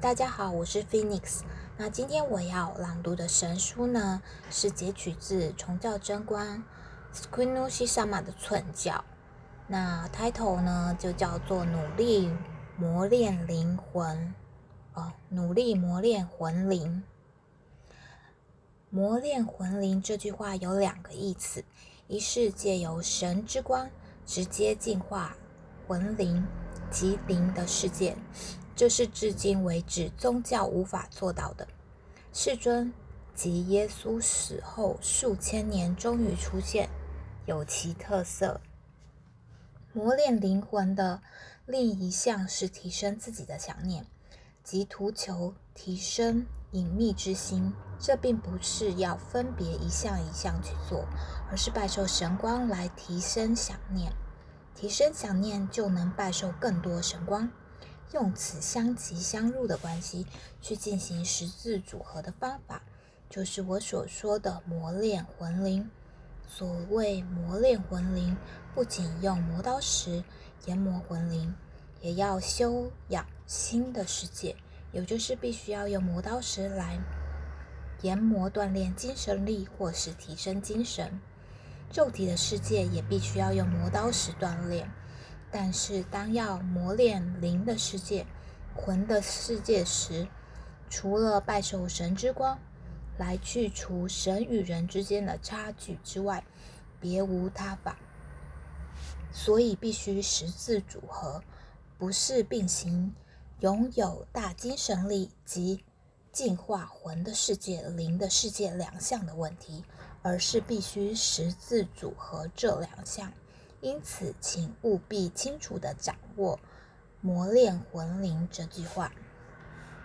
大家好，我是 Phoenix。那今天我要朗读的神书呢，是截取自崇教真观 Squinushi Sama 的寸教。那 title 呢就叫做努力磨练灵魂哦，努力磨练魂灵。磨练魂灵这句话有两个意思，一是借由神之光直接净化魂灵及灵的世界。这是至今为止宗教无法做到的。世尊及耶稣死后数千年终于出现，有其特色。磨练灵魂的另一项是提升自己的想念，即图求提升隐秘之心。这并不是要分别一项一项去做，而是拜受神光来提升想念。提升想念就能拜受更多神光。用此相即相入的关系去进行十字组合的方法，就是我所说的磨练魂灵。所谓磨练魂灵，不仅用磨刀石研磨魂灵，也要修养新的世界，也就是必须要用磨刀石来研磨锻炼精神力，或是提升精神。肉体的世界也必须要用磨刀石锻炼。但是，当要磨练灵的世界、魂的世界时，除了拜受神之光来去除神与人之间的差距之外，别无他法。所以，必须十字组合，不是并行，拥有大精神力及净化魂的世界、灵的世界两项的问题，而是必须十字组合这两项。因此，请务必清楚地掌握“磨练魂灵”这句话。